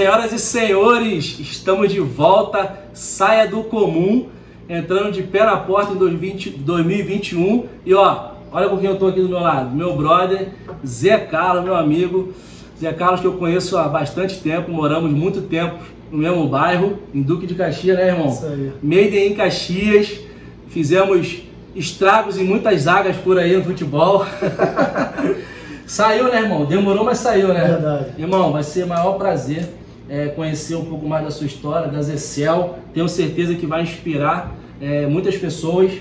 Senhoras e senhores, estamos de volta. Saia do comum, entrando de pé na porta em 2020, 2021. E ó, olha com quem eu tô aqui do meu lado: meu brother Zé Carlos, meu amigo. Zé Carlos, que eu conheço há bastante tempo, moramos muito tempo no mesmo bairro, em Duque de Caxias, né, irmão? Isso aí. Made em Caxias. Fizemos estragos em muitas zagas por aí no futebol. saiu, né, irmão? Demorou, mas saiu, né? Verdade. Irmão, vai ser o maior prazer é, conhecer um pouco mais da sua história, da Zecel. Tenho certeza que vai inspirar é, muitas pessoas,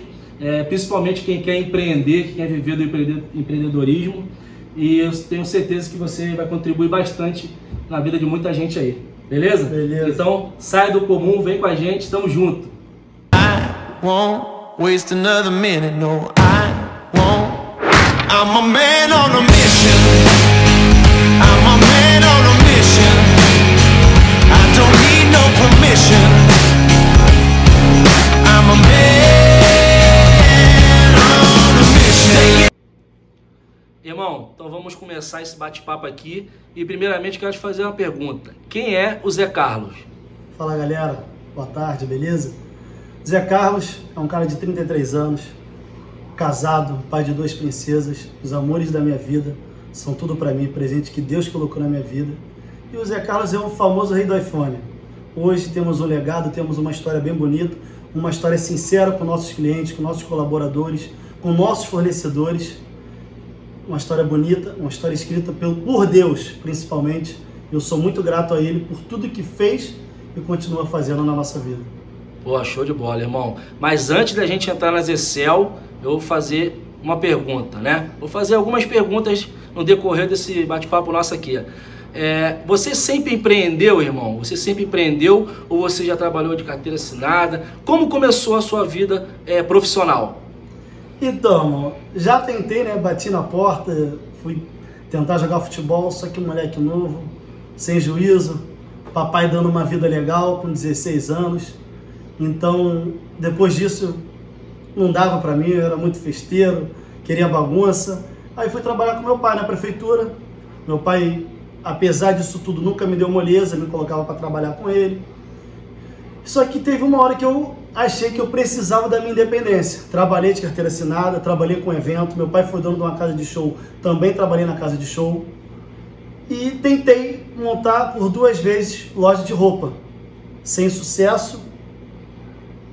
é, principalmente quem quer empreender, quem quer viver do empreende- empreendedorismo. E eu tenho certeza que você vai contribuir bastante na vida de muita gente aí. Beleza? Beleza. Então, sai do comum, vem com a gente, tamo junto. won't waste another minute. No, I won't. I'm a man on a mission. I'm Irmão, então vamos começar esse bate-papo aqui. E primeiramente quero te fazer uma pergunta. Quem é o Zé Carlos? Fala galera, boa tarde, beleza? Zé Carlos é um cara de 33 anos, casado, pai de duas princesas, os amores da minha vida, são tudo pra mim, presente que Deus colocou na minha vida. E o Zé Carlos é o famoso rei do iPhone. Hoje temos um legado, temos uma história bem bonita, uma história sincera com nossos clientes, com nossos colaboradores, com nossos fornecedores. Uma história bonita, uma história escrita pelo, por Deus, principalmente. Eu sou muito grato a Ele por tudo que fez e continua fazendo na nossa vida. Pô, show de bola, irmão. Mas antes da gente entrar nas Excel, eu vou fazer uma pergunta, né? Vou fazer algumas perguntas no decorrer desse bate-papo nosso aqui. É, você sempre empreendeu, irmão? Você sempre empreendeu ou você já trabalhou de carteira assinada? Como começou a sua vida é, profissional? Então, já tentei, né? Bati na porta, fui tentar jogar futebol, só que um moleque novo, sem juízo, papai dando uma vida legal com 16 anos. Então, depois disso, não dava pra mim, eu era muito festeiro, queria bagunça. Aí fui trabalhar com meu pai na prefeitura. Meu pai, apesar disso tudo, nunca me deu moleza, me colocava para trabalhar com ele. Só que teve uma hora que eu achei que eu precisava da minha independência. Trabalhei de carteira assinada, trabalhei com evento. Meu pai foi dono de uma casa de show, também trabalhei na casa de show. E tentei montar por duas vezes loja de roupa. Sem sucesso,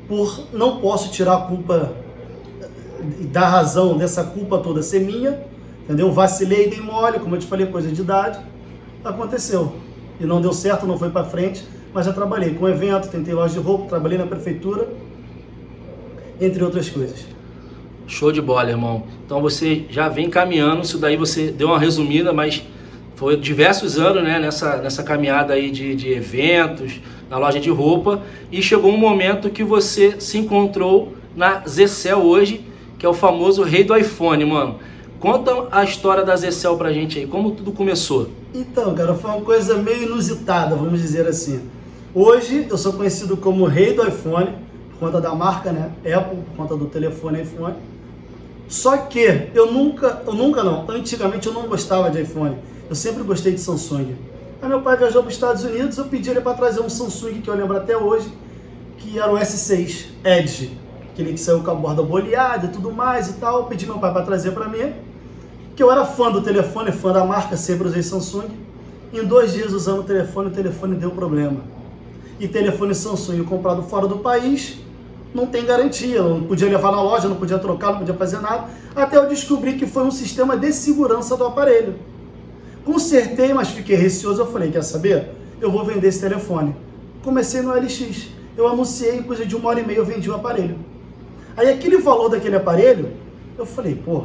por não posso tirar a culpa da razão dessa culpa toda ser minha, entendeu? Vacilei, dei mole, como eu te falei, coisa de idade. Aconteceu. E não deu certo, não foi para frente, mas já trabalhei com evento, tentei loja de roupa, trabalhei na prefeitura, entre outras coisas. Show de bola, irmão. Então você já vem caminhando, isso daí você deu uma resumida, mas foi diversos anos né, nessa, nessa caminhada aí de, de eventos, na loja de roupa, e chegou um momento que você se encontrou na Zecel hoje, que é o famoso rei do iPhone, mano. Conta a história da Zecel pra gente aí, como tudo começou. Então, cara, foi uma coisa meio inusitada, vamos dizer assim. Hoje eu sou conhecido como rei do iPhone, por conta da marca, né? Apple, por conta do telefone iPhone. Só que eu nunca, eu nunca não, antigamente eu não gostava de iPhone. Eu sempre gostei de Samsung. Aí meu pai viajou para os Estados Unidos, eu pedi ele para trazer um Samsung que eu lembro até hoje, que era o S6 Edge, aquele que saiu com a borda boleada e tudo mais e tal. Eu pedi meu pai para trazer para mim, que eu era fã do telefone, fã da marca, sempre usei Samsung. Em dois dias usando o telefone, o telefone deu problema. E telefone Samsung comprado fora do país não tem garantia, não podia levar na loja, não podia trocar, não podia fazer nada, até eu descobri que foi um sistema de segurança do aparelho. Consertei, mas fiquei receoso, eu falei, quer saber? Eu vou vender esse telefone. Comecei no LX, eu anunciei, em coisa de uma hora e meia eu vendi o aparelho. Aí aquele valor daquele aparelho, eu falei, pô,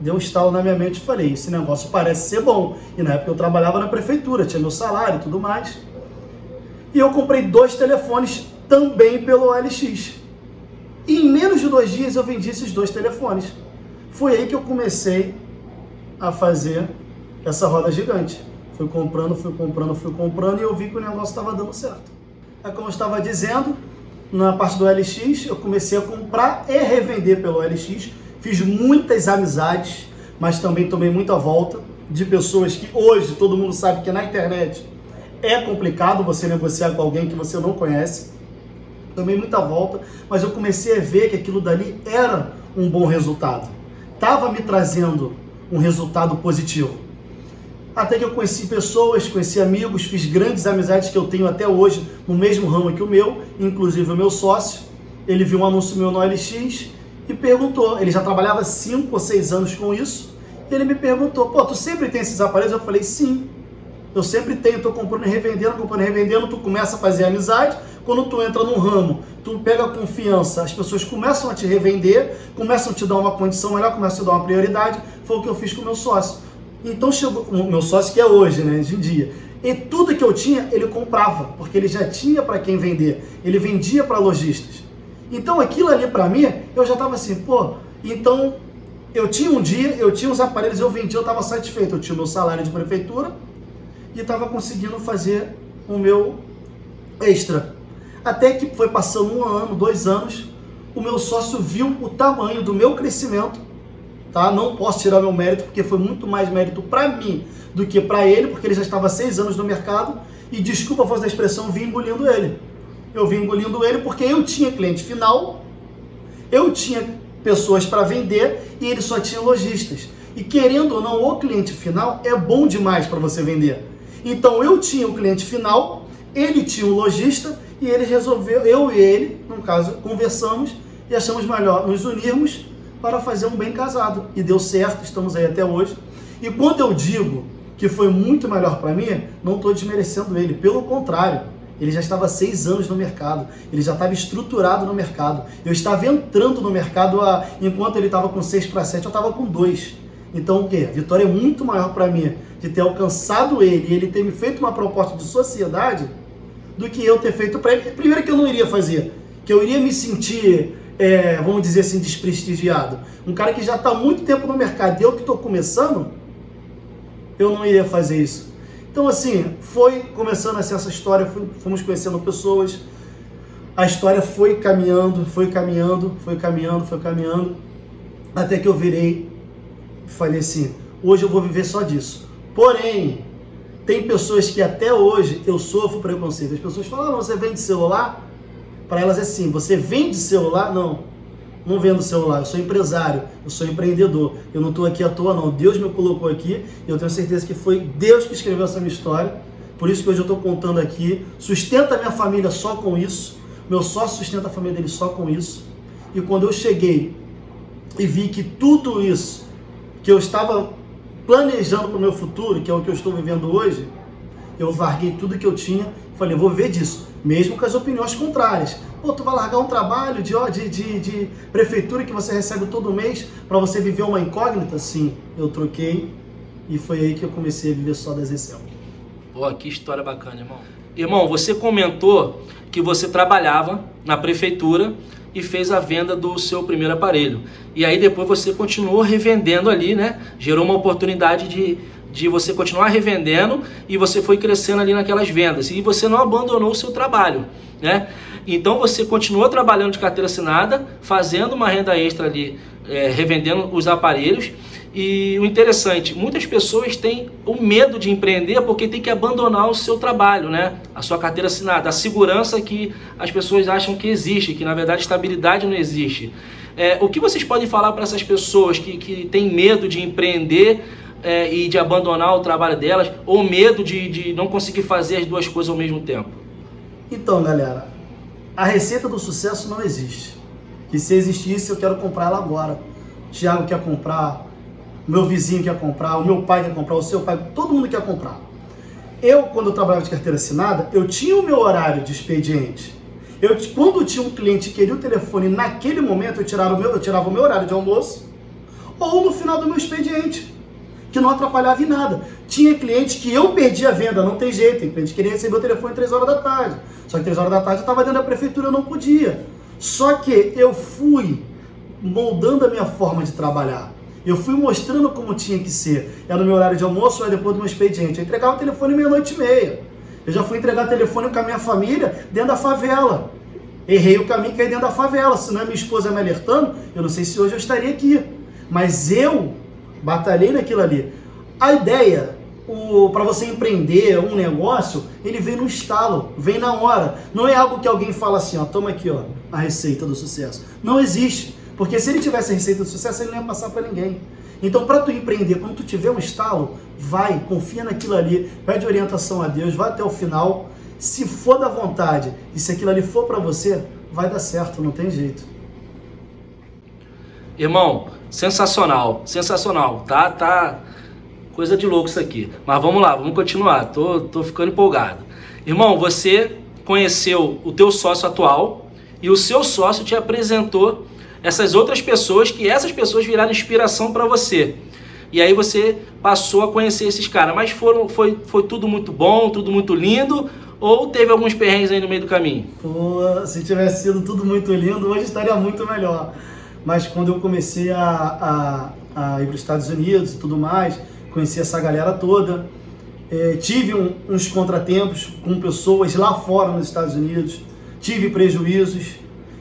deu um estalo na minha mente e falei, esse negócio parece ser bom. E na época eu trabalhava na prefeitura, tinha meu salário e tudo mais. E eu comprei dois telefones também pelo OLX. E em menos de dois dias eu vendi esses dois telefones. Foi aí que eu comecei a fazer essa roda gigante. Fui comprando, fui comprando, fui comprando e eu vi que o negócio estava dando certo. É como eu estava dizendo, na parte do LX, eu comecei a comprar e revender pelo LX. Fiz muitas amizades, mas também tomei muita volta de pessoas que hoje todo mundo sabe que na internet É complicado você negociar com alguém que você não conhece. Tomei muita volta, mas eu comecei a ver que aquilo dali era um bom resultado. Tava me trazendo um resultado positivo. Até que eu conheci pessoas, conheci amigos, fiz grandes amizades que eu tenho até hoje no mesmo ramo que o meu, inclusive o meu sócio. Ele viu um anúncio meu no LX e perguntou. Ele já trabalhava 5 ou 6 anos com isso. E ele me perguntou: pô, tu sempre tem esses aparelhos? Eu falei: sim. Eu sempre tenho, tô comprando e revendendo, comprando e revendendo, tu começa a fazer amizade. Quando tu entra num ramo, tu pega confiança, as pessoas começam a te revender, começam a te dar uma condição melhor, começam a te dar uma prioridade. Foi o que eu fiz com o meu sócio. Então chegou o meu sócio que é hoje, né, de dia. E tudo que eu tinha, ele comprava, porque ele já tinha para quem vender. Ele vendia para lojistas. Então aquilo ali para mim, eu já estava assim, pô, então eu tinha um dia, eu tinha os aparelhos, eu vendia, eu estava satisfeito. Eu tinha o meu salário de prefeitura e estava conseguindo fazer o meu extra. Até que foi passando um ano, dois anos, o meu sócio viu o tamanho do meu crescimento tá? Não posso tirar meu mérito porque foi muito mais mérito para mim do que para ele, porque ele já estava seis anos no mercado e desculpa a voz da expressão, vim engolindo ele. Eu vim engolindo ele porque eu tinha cliente final, eu tinha pessoas para vender e ele só tinha lojistas. E querendo ou não, o cliente final é bom demais para você vender. Então eu tinha o cliente final, ele tinha o lojista e ele resolveu, eu e ele, no caso, conversamos e achamos melhor nos unirmos para fazer um bem casado. E deu certo, estamos aí até hoje. E quando eu digo que foi muito melhor para mim, não estou desmerecendo ele, pelo contrário. Ele já estava seis anos no mercado, ele já estava estruturado no mercado. Eu estava entrando no mercado a, enquanto ele estava com seis para sete, eu estava com dois. Então o quê? A vitória é muito maior para mim de ter alcançado ele e ele ter me feito uma proposta de sociedade do que eu ter feito para ele. Primeiro que eu não iria fazer, que eu iria me sentir é, vamos dizer assim, desprestigiado. Um cara que já está muito tempo no mercado e eu que estou começando, eu não iria fazer isso. Então, assim, foi começando assim, essa história, fomos conhecendo pessoas, a história foi caminhando, foi caminhando, foi caminhando, foi caminhando, até que eu virei falei assim: hoje eu vou viver só disso. Porém, tem pessoas que até hoje eu sofro preconceito. As pessoas falam: ah, você vende celular? Para elas é assim: você vende celular? Não, não vendo celular. Eu sou empresário, eu sou empreendedor. Eu não estou aqui à toa, não. Deus me colocou aqui eu tenho certeza que foi Deus que escreveu essa minha história. Por isso que hoje eu estou contando aqui. Sustenta a minha família só com isso. Meu sócio sustenta a família dele só com isso. E quando eu cheguei e vi que tudo isso que eu estava planejando para o meu futuro, que é o que eu estou vivendo hoje, eu larguei tudo que eu tinha falei, vou ver disso mesmo com as opiniões contrárias. Pô, tu vai largar um trabalho de, de, de, de prefeitura que você recebe todo mês para você viver uma incógnita? Sim, eu troquei e foi aí que eu comecei a viver só das Excel. Pô, que história bacana, irmão. Irmão, você comentou que você trabalhava na prefeitura e fez a venda do seu primeiro aparelho. E aí depois você continuou revendendo ali, né? Gerou uma oportunidade de de você continuar revendendo e você foi crescendo ali naquelas vendas e você não abandonou o seu trabalho, né? Então você continuou trabalhando de carteira assinada, fazendo uma renda extra ali, é, revendendo os aparelhos. E o interessante, muitas pessoas têm o medo de empreender porque tem que abandonar o seu trabalho, né? A sua carteira assinada, a segurança que as pessoas acham que existe, que na verdade estabilidade não existe. É, o que vocês podem falar para essas pessoas que, que têm medo de empreender é, e de abandonar o trabalho delas, ou medo de, de não conseguir fazer as duas coisas ao mesmo tempo? Então, galera, a receita do sucesso não existe. Que se existisse, eu quero comprar ela agora. O Thiago quer comprar, meu vizinho quer comprar, o meu pai quer comprar, o seu pai, todo mundo quer comprar. Eu, quando eu trabalhava de carteira assinada, eu tinha o meu horário de expediente. Eu, quando tinha um cliente que queria o telefone naquele momento, eu tirava o meu, eu tirava o meu horário de almoço ou no final do meu expediente que não atrapalhava em nada. Tinha cliente que eu perdi a venda, não tem jeito. Tem cliente que queria receber o telefone 3 horas da tarde. Só que 3 horas da tarde eu estava dentro da prefeitura, eu não podia. Só que eu fui moldando a minha forma de trabalhar. Eu fui mostrando como tinha que ser. Era no meu horário de almoço ou depois do meu expediente. Eu entregava o telefone meia-noite e meia. Eu já fui entregar telefone com a minha família dentro da favela. Errei o caminho que é dentro da favela. Se não é minha esposa me alertando, eu não sei se hoje eu estaria aqui. Mas eu batalhei naquilo ali. A ideia para você empreender um negócio, ele vem no estalo, vem na hora. Não é algo que alguém fala assim, ó, toma aqui, ó, a receita do sucesso. Não existe. Porque se ele tivesse a receita do sucesso, ele não ia passar para ninguém. Então, para tu empreender, quando tu tiver um estalo, vai, confia naquilo ali, pede orientação a Deus, vai até o final. Se for da vontade e se aquilo ali for para você, vai dar certo, não tem jeito. Irmão, sensacional, sensacional, tá? Tá coisa de louco isso aqui. Mas vamos lá, vamos continuar. Tô, tô ficando empolgado. Irmão, você conheceu o teu sócio atual e o seu sócio te apresentou essas outras pessoas que essas pessoas viraram inspiração para você. E aí você passou a conhecer esses caras. Mas foram, foi, foi tudo muito bom, tudo muito lindo? Ou teve alguns perrengues aí no meio do caminho? Pô, se tivesse sido tudo muito lindo, hoje estaria muito melhor. Mas quando eu comecei a, a, a ir para os Estados Unidos e tudo mais, conheci essa galera toda, é, tive um, uns contratempos com pessoas lá fora nos Estados Unidos, tive prejuízos,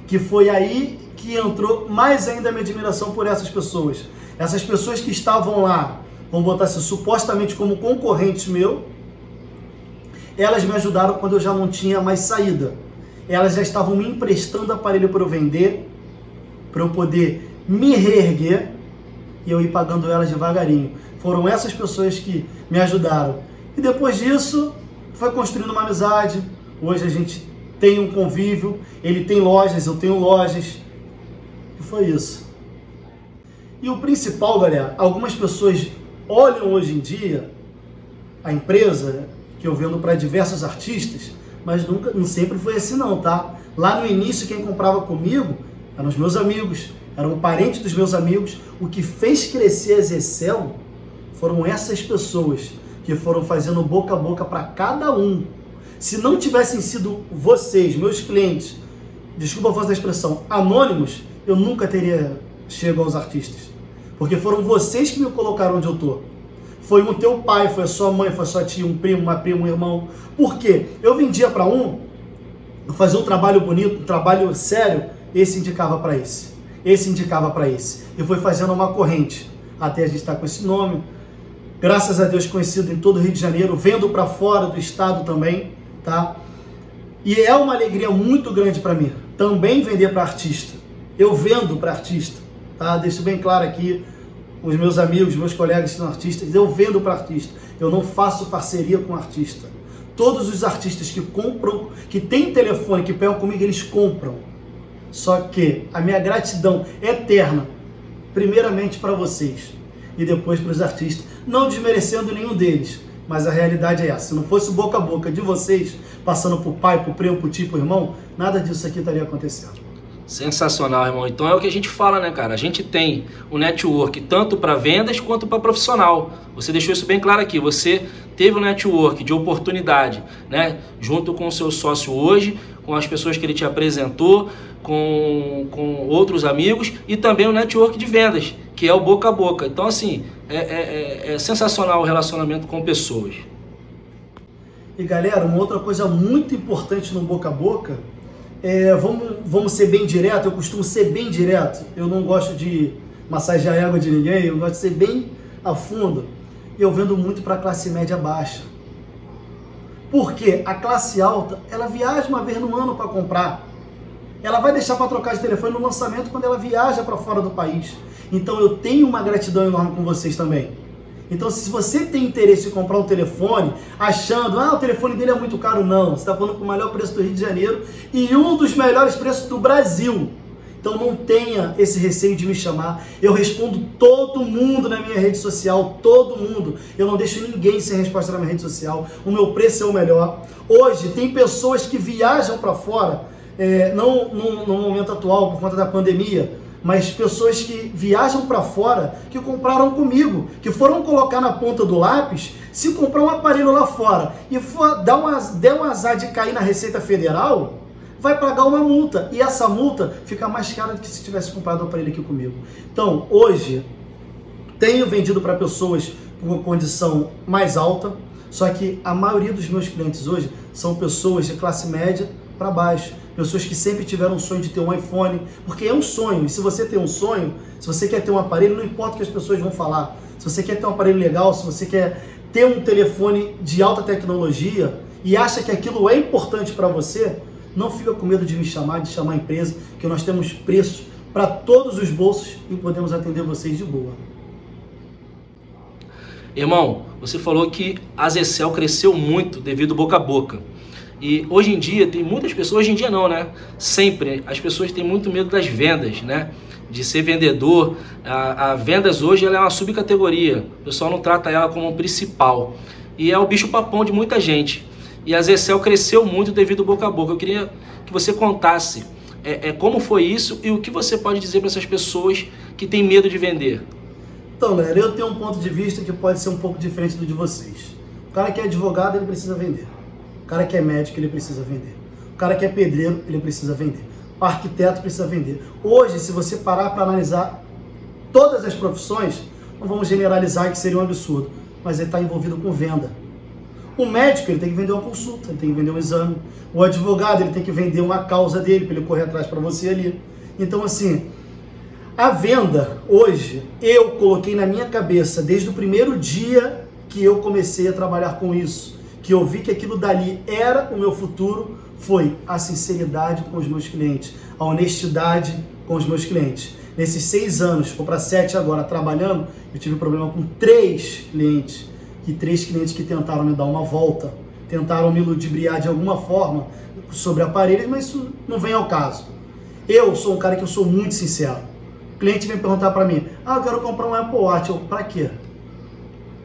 que foi aí que entrou mais ainda a minha admiração por essas pessoas. Essas pessoas que estavam lá, vamos botar assim, supostamente como concorrentes meu, elas me ajudaram quando eu já não tinha mais saída. Elas já estavam me emprestando aparelho para eu vender, para eu poder me reerguer e eu ir pagando elas devagarinho. Foram essas pessoas que me ajudaram. E depois disso, foi construindo uma amizade. Hoje a gente tem um convívio, ele tem lojas, eu tenho lojas. E foi isso. E o principal, galera, algumas pessoas olham hoje em dia a empresa que eu vendo para diversos artistas, mas nunca, não sempre foi assim não, tá? Lá no início quem comprava comigo eram os meus amigos, eram parentes dos meus amigos. O que fez crescer a Zecel foram essas pessoas que foram fazendo boca a boca para cada um. Se não tivessem sido vocês, meus clientes, desculpa a voz da expressão, anônimos, eu nunca teria chegado aos artistas. Porque foram vocês que me colocaram onde eu tô. Foi o teu pai, foi a sua mãe, foi a sua tia, um primo, uma prima, um irmão. Por quê? Eu vendia para um, fazia um trabalho bonito, um trabalho sério, esse indicava para esse. Esse indicava para esse. E foi fazendo uma corrente. Até a gente estar tá com esse nome. Graças a Deus conhecido em todo o Rio de Janeiro, vendo para fora do estado também, tá? E é uma alegria muito grande para mim também vender para artista eu vendo para artista, tá? Deixo bem claro aqui, os meus amigos, meus colegas que são artistas, eu vendo para artista. Eu não faço parceria com artista. Todos os artistas que compram, que tem telefone, que pegam comigo, eles compram. Só que a minha gratidão eterna, primeiramente para vocês e depois para os artistas, não desmerecendo nenhum deles, mas a realidade é essa. Se não fosse boca a boca de vocês, passando por pai, por primo, por tio, por irmão, nada disso aqui estaria acontecendo. Sensacional, irmão. Então é o que a gente fala, né, cara? A gente tem o network tanto para vendas quanto para profissional. Você deixou isso bem claro aqui. Você teve um network de oportunidade, né? Junto com o seu sócio hoje, com as pessoas que ele te apresentou, com, com outros amigos e também o network de vendas, que é o boca a boca. Então, assim, é, é, é, é sensacional o relacionamento com pessoas. E galera, uma outra coisa muito importante no boca a boca é, vamos, vamos ser bem direto, eu costumo ser bem direto. Eu não gosto de massagear a água de ninguém, eu gosto de ser bem a fundo. Eu vendo muito para a classe média baixa. Porque a classe alta, ela viaja uma vez no ano para comprar. Ela vai deixar para trocar de telefone no lançamento quando ela viaja para fora do país. Então eu tenho uma gratidão enorme com vocês também. Então, se você tem interesse em comprar um telefone, achando, ah, o telefone dele é muito caro, não. Você está falando com o melhor preço do Rio de Janeiro e um dos melhores preços do Brasil. Então, não tenha esse receio de me chamar. Eu respondo todo mundo na minha rede social, todo mundo. Eu não deixo ninguém sem resposta na minha rede social. O meu preço é o melhor. Hoje, tem pessoas que viajam para fora, é, não no, no momento atual, por conta da pandemia mas pessoas que viajam para fora, que compraram comigo, que foram colocar na ponta do lápis, se comprar um aparelho lá fora e for dar uma, der um azar de cair na Receita Federal, vai pagar uma multa. E essa multa fica mais cara do que se tivesse comprado o aparelho aqui comigo. Então, hoje, tenho vendido para pessoas com uma condição mais alta, só que a maioria dos meus clientes hoje são pessoas de classe média para baixo pessoas que sempre tiveram um sonho de ter um iPhone, porque é um sonho. E se você tem um sonho, se você quer ter um aparelho, não importa o que as pessoas vão falar. Se você quer ter um aparelho legal, se você quer ter um telefone de alta tecnologia e acha que aquilo é importante para você, não fica com medo de me chamar, de chamar a empresa, que nós temos preços para todos os bolsos e podemos atender vocês de boa. Irmão, você falou que a Zecel cresceu muito devido boca a boca. E hoje em dia tem muitas pessoas, hoje em dia não, né? Sempre as pessoas têm muito medo das vendas, né? De ser vendedor. A, a vendas hoje ela é uma subcategoria. O pessoal não trata ela como principal. E é o bicho papão de muita gente. E a Zecel cresceu muito devido boca a boca. Eu queria que você contasse é, é, como foi isso e o que você pode dizer para essas pessoas que têm medo de vender. Então, galera, eu tenho um ponto de vista que pode ser um pouco diferente do de vocês. O cara que é advogado, ele precisa vender. O cara que é médico, ele precisa vender. O cara que é pedreiro, ele precisa vender. O arquiteto precisa vender. Hoje, se você parar para analisar todas as profissões, não vamos generalizar que seria um absurdo, mas ele está envolvido com venda. O médico ele tem que vender uma consulta, ele tem que vender um exame. O advogado ele tem que vender uma causa dele para ele correr atrás para você ali. Então assim, a venda, hoje, eu coloquei na minha cabeça, desde o primeiro dia que eu comecei a trabalhar com isso, que eu vi que aquilo dali era o meu futuro, foi a sinceridade com os meus clientes, a honestidade com os meus clientes. Nesses seis anos, vou para sete agora, trabalhando, eu tive problema com três clientes, e três clientes que tentaram me dar uma volta, tentaram me ludibriar de alguma forma sobre aparelhos, mas isso não vem ao caso. Eu sou um cara que eu sou muito sincero o cliente vem perguntar para mim: Ah, eu quero comprar um Apple Watch. Eu, para quê?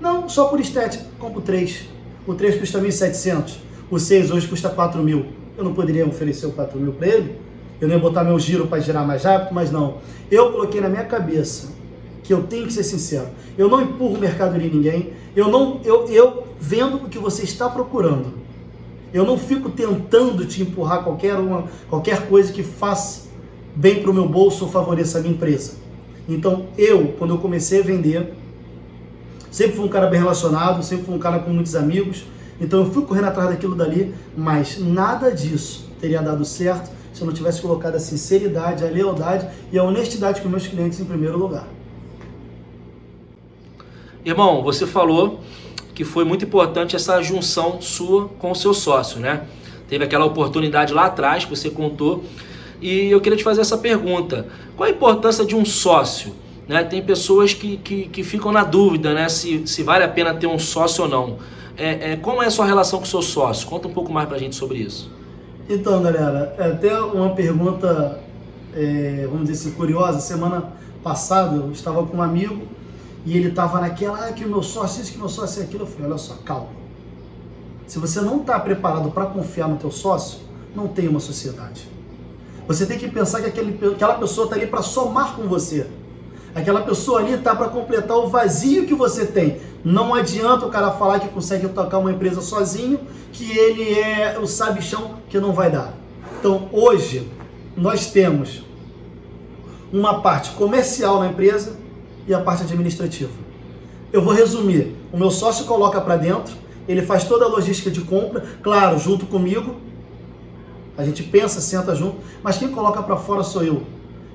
Não, só por estética. Compro três. O 3 custa 1.700. O 6 hoje custa 4 mil. Eu não poderia oferecer o 4 mil para ele? Eu ia botar meu giro para girar mais rápido, mas não. Eu coloquei na minha cabeça que eu tenho que ser sincero. Eu não empurro mercadoria em ninguém. Eu não, eu, eu vendo o que você está procurando. Eu não fico tentando te empurrar qualquer uma, qualquer coisa que faça bem para o meu bolso ou favoreça a minha empresa. Então, eu, quando eu comecei a vender, sempre fui um cara bem relacionado, sempre fui um cara com muitos amigos. Então, eu fui correndo atrás daquilo dali, mas nada disso teria dado certo se eu não tivesse colocado a sinceridade, a lealdade e a honestidade com meus clientes em primeiro lugar. Irmão, você falou que foi muito importante essa junção sua com o seu sócio, né? Teve aquela oportunidade lá atrás que você contou e eu queria te fazer essa pergunta: qual a importância de um sócio? Né? Tem pessoas que, que, que ficam na dúvida né? se, se vale a pena ter um sócio ou não. É, é, como é a sua relação com o seu sócio? Conta um pouco mais pra gente sobre isso. Então, galera, é até uma pergunta, é, vamos dizer assim, curiosa. Semana passada eu estava com um amigo e ele estava naquela, ah, que o meu sócio, isso, que o meu sócio é aquilo. Eu falei, olha só, calma. Se você não está preparado para confiar no teu sócio, não tem uma sociedade. Você tem que pensar que aquele, aquela pessoa está ali para somar com você. Aquela pessoa ali está para completar o vazio que você tem. Não adianta o cara falar que consegue tocar uma empresa sozinho, que ele é o sabichão que não vai dar. Então, hoje, nós temos uma parte comercial na empresa e a parte administrativa. Eu vou resumir. O meu sócio coloca para dentro, ele faz toda a logística de compra, claro, junto comigo, a gente pensa, senta junto, mas quem coloca para fora sou eu.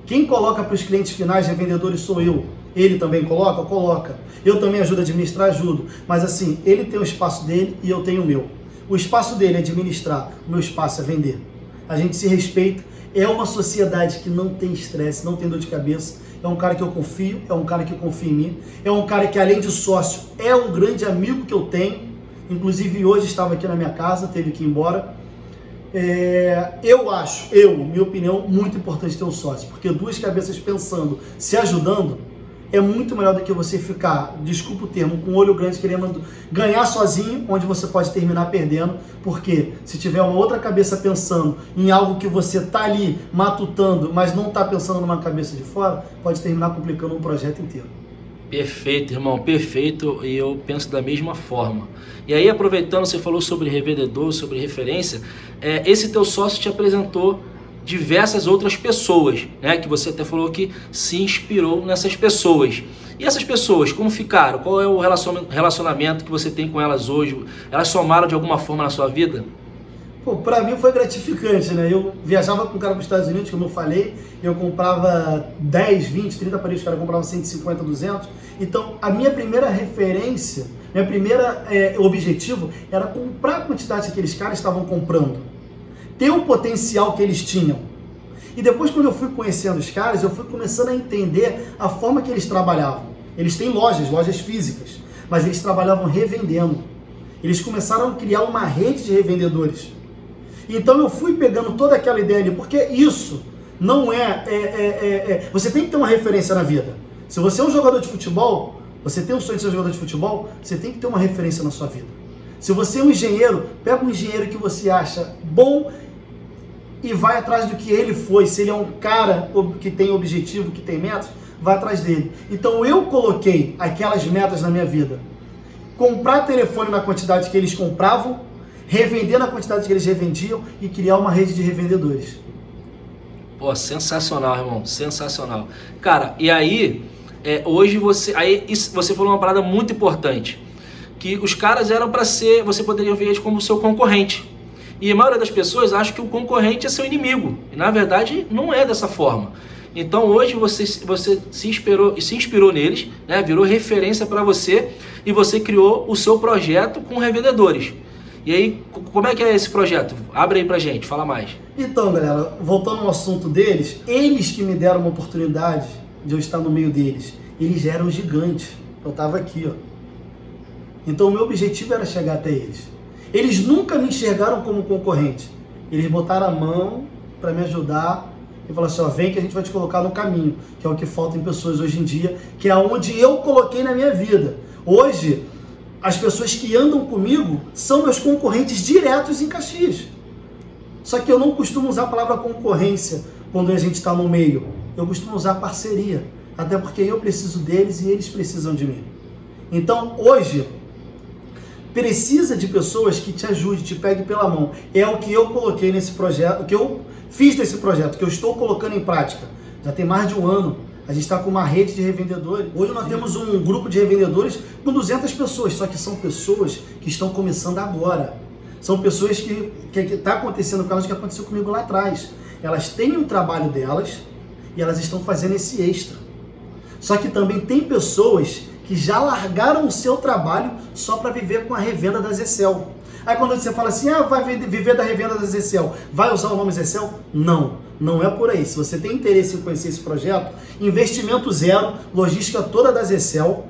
Quem coloca para os clientes finais, revendedores, sou eu. Ele também coloca? Coloca. Eu também ajudo a administrar? Ajudo. Mas assim, ele tem o espaço dele e eu tenho o meu. O espaço dele é administrar, o meu espaço é vender. A gente se respeita. É uma sociedade que não tem estresse, não tem dor de cabeça. É um cara que eu confio, é um cara que confia em mim. É um cara que, além de sócio, é um grande amigo que eu tenho. Inclusive, hoje estava aqui na minha casa, teve que ir embora é, eu acho, eu, minha opinião, muito importante ter um sócio, porque duas cabeças pensando, se ajudando, é muito melhor do que você ficar, desculpa o termo, com o olho grande querendo ganhar sozinho, onde você pode terminar perdendo, porque se tiver uma outra cabeça pensando em algo que você tá ali matutando, mas não tá pensando numa cabeça de fora, pode terminar complicando um projeto inteiro. Perfeito, irmão, perfeito. E eu penso da mesma forma. E aí, aproveitando, você falou sobre revendedor, sobre referência. É, esse teu sócio te apresentou diversas outras pessoas, né? Que você até falou que se inspirou nessas pessoas. E essas pessoas, como ficaram? Qual é o relacionamento que você tem com elas hoje? Elas somaram de alguma forma na sua vida? Pô, pra mim foi gratificante, né? Eu viajava com cara para os Estados Unidos, como eu falei, eu comprava 10, 20, 30 aparelhos, o cara comprava 150, 200. Então, a minha primeira referência, minha primeira é, objetivo era comprar a quantidade que aqueles caras estavam comprando. Ter o potencial que eles tinham. E depois, quando eu fui conhecendo os caras, eu fui começando a entender a forma que eles trabalhavam. Eles têm lojas, lojas físicas, mas eles trabalhavam revendendo. Eles começaram a criar uma rede de revendedores. Então eu fui pegando toda aquela ideia ali, porque isso não é, é, é, é, é Você tem que ter uma referência na vida. Se você é um jogador de futebol, você tem um sonho de ser um jogador de futebol, você tem que ter uma referência na sua vida. Se você é um engenheiro, pega um engenheiro que você acha bom e vai atrás do que ele foi. Se ele é um cara que tem objetivo, que tem metas, vai atrás dele. Então eu coloquei aquelas metas na minha vida. Comprar telefone na quantidade que eles compravam, revender na quantidade que eles revendiam e criar uma rede de revendedores. Pô, sensacional, irmão, sensacional. Cara, e aí, é, hoje você, aí isso, você falou uma parada muito importante, que os caras eram para ser, você poderia ver eles como seu concorrente. E a maioria das pessoas acha que o concorrente é seu inimigo. E na verdade não é dessa forma. Então hoje você, você se, inspirou, se inspirou neles, né? virou referência para você e você criou o seu projeto com revendedores. E aí, como é que é esse projeto? Abre aí pra gente, fala mais. Então, galera, voltando ao assunto deles, eles que me deram uma oportunidade de eu estar no meio deles, eles eram gigantes. Eu tava aqui, ó. Então, o meu objetivo era chegar até eles. Eles nunca me enxergaram como concorrente. Eles botaram a mão para me ajudar e falaram assim: ó, vem que a gente vai te colocar no caminho, que é o que falta em pessoas hoje em dia, que é onde eu coloquei na minha vida. Hoje, as pessoas que andam comigo são meus concorrentes diretos em Caxias. Só que eu não costumo usar a palavra concorrência quando a gente está no meio. Eu costumo usar parceria. Até porque eu preciso deles e eles precisam de mim. Então, hoje, precisa de pessoas que te ajudem, te peguem pela mão. É o que eu coloquei nesse projeto, o que eu fiz desse projeto, que eu estou colocando em prática. Já tem mais de um ano. A gente está com uma rede de revendedores. Hoje nós temos um grupo de revendedores com 200 pessoas, só que são pessoas que estão começando agora. São pessoas que está acontecendo o caso que aconteceu comigo lá atrás. Elas têm um trabalho delas e elas estão fazendo esse extra. Só que também tem pessoas que já largaram o seu trabalho só para viver com a revenda da Zecel. Aí quando você fala assim, ah, vai viver da revenda da Zecel, vai usar o nome Zecel? Não, não é por aí. Se você tem interesse em conhecer esse projeto, investimento zero, logística toda da Zecel,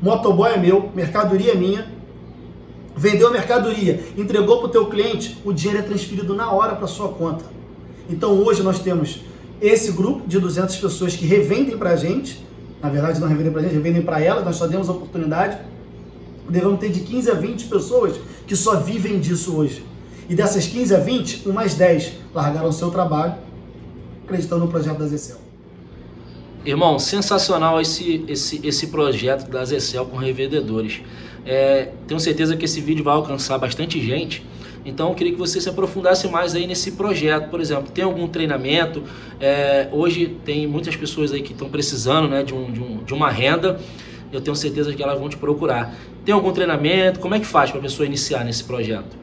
motoboy é meu, mercadoria é minha, vendeu a mercadoria, entregou para o teu cliente, o dinheiro é transferido na hora para sua conta. Então hoje nós temos esse grupo de 200 pessoas que revendem para a gente, na verdade não revendem para a gente, revendem para elas, nós só demos a oportunidade. Devemos ter de 15 a 20 pessoas que só vivem disso hoje. E dessas 15 a 20, umas 10 largaram seu trabalho acreditando no projeto da Zecel. Irmão, sensacional esse, esse, esse projeto da Zecel com revendedores. É, tenho certeza que esse vídeo vai alcançar bastante gente então eu queria que você se aprofundasse mais aí nesse projeto. Por exemplo, tem algum treinamento? É, hoje tem muitas pessoas aí que estão precisando né, de, um, de, um, de uma renda. Eu tenho certeza que elas vão te procurar. Tem algum treinamento? Como é que faz para a pessoa iniciar nesse projeto?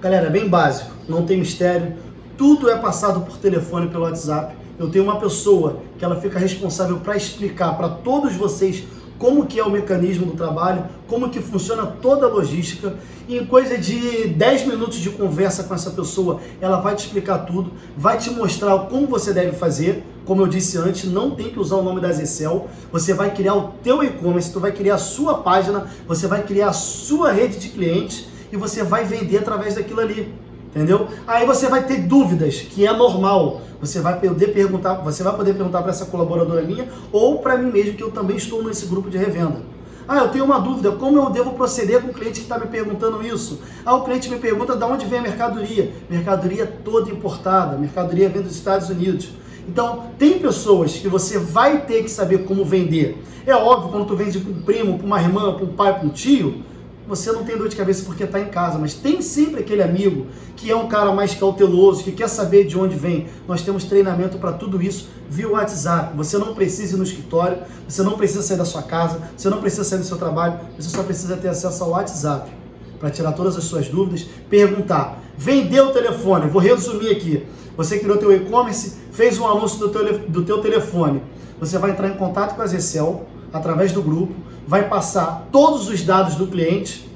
Galera, bem básico, não tem mistério. Tudo é passado por telefone, pelo WhatsApp. Eu tenho uma pessoa que ela fica responsável para explicar para todos vocês como que é o mecanismo do trabalho, como que funciona toda a logística. E em coisa de 10 minutos de conversa com essa pessoa, ela vai te explicar tudo, vai te mostrar como você deve fazer. Como eu disse antes, não tem que usar o nome da Zecel. Você vai criar o teu e-commerce, tu vai criar a sua página, você vai criar a sua rede de clientes e você vai vender através daquilo ali. Entendeu? Aí você vai ter dúvidas, que é normal. Você vai poder perguntar, você vai poder perguntar para essa colaboradora minha ou para mim mesmo, que eu também estou nesse grupo de revenda. Ah, eu tenho uma dúvida, como eu devo proceder com o cliente que está me perguntando isso? Ah, o cliente me pergunta de onde vem a mercadoria. Mercadoria toda importada, mercadoria vem dos Estados Unidos. Então, tem pessoas que você vai ter que saber como vender. É óbvio, quando tu vende para um primo, para uma irmã, para um pai, para um tio, você não tem dor de cabeça porque está em casa, mas tem sempre aquele amigo que é um cara mais cauteloso, que quer saber de onde vem. Nós temos treinamento para tudo isso via WhatsApp. Você não precisa ir no escritório, você não precisa sair da sua casa, você não precisa sair do seu trabalho, você só precisa ter acesso ao WhatsApp para tirar todas as suas dúvidas, perguntar. Vendeu o telefone, vou resumir aqui. Você criou teu e-commerce, fez um anúncio do teu, do teu telefone. Você vai entrar em contato com a Zecel através do grupo, vai passar todos os dados do cliente,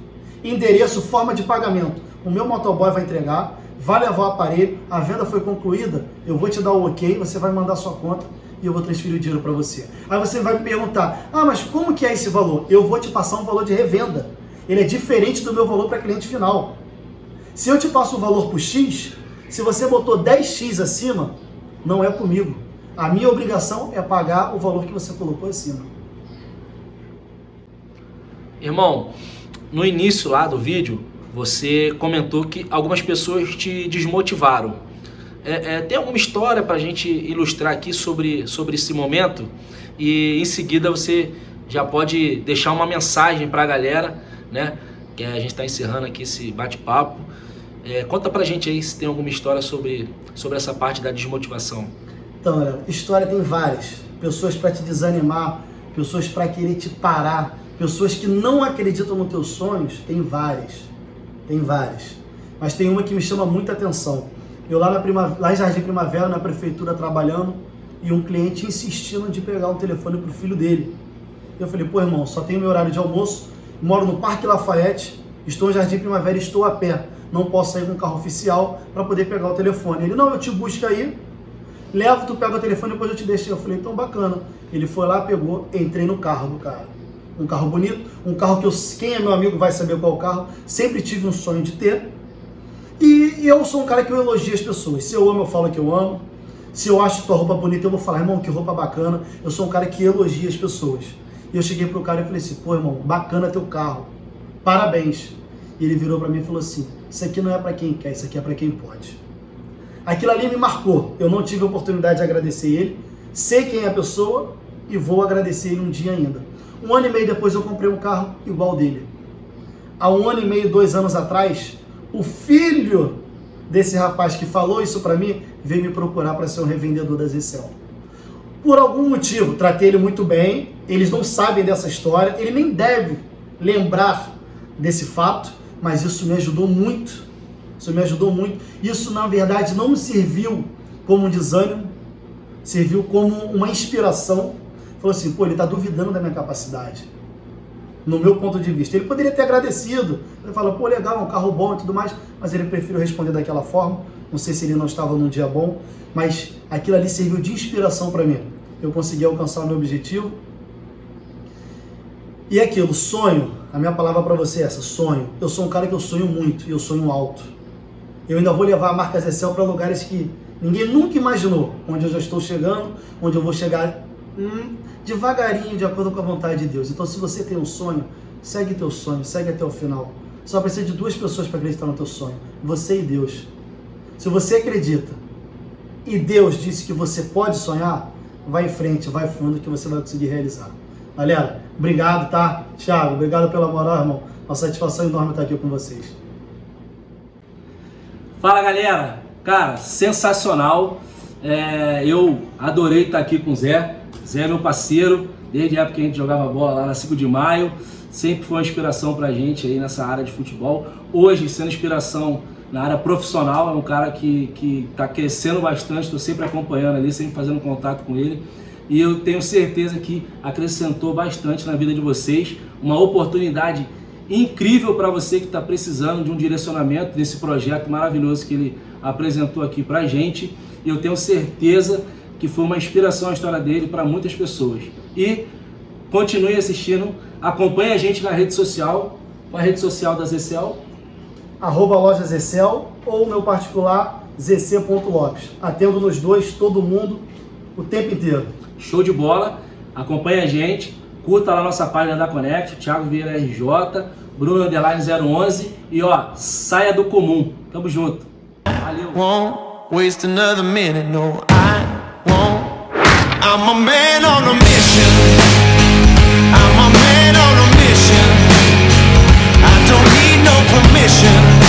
endereço, forma de pagamento. O meu motoboy vai entregar, vai levar o aparelho, a venda foi concluída, eu vou te dar o ok, você vai mandar sua conta e eu vou transferir o dinheiro para você. Aí você vai me perguntar: "Ah, mas como que é esse valor?" Eu vou te passar um valor de revenda. Ele é diferente do meu valor para cliente final. Se eu te passo o valor por X, se você botou 10x acima, não é comigo. A minha obrigação é pagar o valor que você colocou acima. Irmão, no início lá do vídeo, você comentou que algumas pessoas te desmotivaram. É, é, tem alguma história para a gente ilustrar aqui sobre, sobre esse momento? E em seguida você já pode deixar uma mensagem para a galera, né? Que a gente está encerrando aqui esse bate-papo. É, conta pra gente aí se tem alguma história sobre, sobre essa parte da desmotivação. Então, olha, história tem várias. Pessoas para te desanimar, pessoas para querer te parar, pessoas que não acreditam nos teus sonhos, tem várias. Tem várias. Mas tem uma que me chama muita atenção. Eu lá, na prima, lá em Jardim Primavera, na prefeitura, trabalhando, e um cliente insistindo de pegar um telefone pro filho dele. Eu falei, pô, irmão, só tenho meu horário de almoço, moro no Parque Lafayette, estou em Jardim Primavera e estou a pé não posso sair com o carro oficial para poder pegar o telefone. Ele, não, eu te busco aí, levo, tu pega o telefone, depois eu te deixo. Eu falei, então bacana. Ele foi lá, pegou, entrei no carro do cara. Um carro bonito, um carro que eu, quem é meu amigo vai saber qual é o carro, sempre tive um sonho de ter. E eu sou um cara que eu elogio as pessoas. Se eu amo, eu falo que eu amo. Se eu acho tua roupa bonita, eu vou falar, irmão, que roupa bacana. Eu sou um cara que elogia as pessoas. E eu cheguei pro cara e falei assim, pô, irmão, bacana teu carro. Parabéns. E ele virou para mim e falou assim: Isso aqui não é para quem quer, isso aqui é para quem pode. Aquilo ali me marcou. Eu não tive a oportunidade de agradecer ele. Sei quem é a pessoa e vou agradecer ele um dia ainda. Um ano e meio depois eu comprei um carro igual dele. Há um ano e meio, dois anos atrás, o filho desse rapaz que falou isso para mim veio me procurar para ser um revendedor da Zecel. Por algum motivo, tratei ele muito bem. Eles não sabem dessa história. Ele nem deve lembrar desse fato mas isso me ajudou muito. Isso me ajudou muito. Isso, na verdade, não serviu como um desânimo, serviu como uma inspiração. Falou assim, pô, ele está duvidando da minha capacidade. No meu ponto de vista. Ele poderia ter agradecido. Ele falou, pô, legal, um carro bom e tudo mais, mas ele preferiu responder daquela forma. Não sei se ele não estava num dia bom, mas aquilo ali serviu de inspiração para mim. Eu consegui alcançar o meu objetivo. E aquilo, sonho, a minha palavra para você é essa, sonho. Eu sou um cara que eu sonho muito e eu sonho alto. Eu ainda vou levar a marca Zecel para lugares que ninguém nunca imaginou, onde eu já estou chegando, onde eu vou chegar hum, devagarinho, de acordo com a vontade de Deus. Então, se você tem um sonho, segue teu sonho, segue até o final. Só precisa de duas pessoas para acreditar no teu sonho: você e Deus. Se você acredita e Deus disse que você pode sonhar, vai em frente, vai fundo que você vai conseguir realizar. Galera, obrigado, tá? Thiago, obrigado pela moral, irmão. Uma satisfação enorme estar aqui com vocês. Fala, galera. Cara, sensacional. É, eu adorei estar aqui com o Zé. Zé é meu parceiro, desde a época que a gente jogava bola lá na 5 de maio. Sempre foi uma inspiração pra gente aí nessa área de futebol. Hoje, sendo inspiração na área profissional, é um cara que, que tá crescendo bastante, estou sempre acompanhando ali, sempre fazendo contato com ele e eu tenho certeza que acrescentou bastante na vida de vocês, uma oportunidade incrível para você que está precisando de um direcionamento desse projeto maravilhoso que ele apresentou aqui para gente. Eu tenho certeza que foi uma inspiração a história dele para muitas pessoas. E continue assistindo, acompanhe a gente na rede social, a rede social da Zecel. Arroba loja Zecel ou meu particular zc.lopes. Atendo nos dois, todo mundo, o tempo inteiro. Show de bola. Acompanhe a gente. Curta lá nossa página da Connect, Thiago Vieira RJ, Bruno Underline 011 e ó, saia do comum. Tamo junto. Valeu. I'm a man on a mission. I'm a man on a mission. I don't need no permission.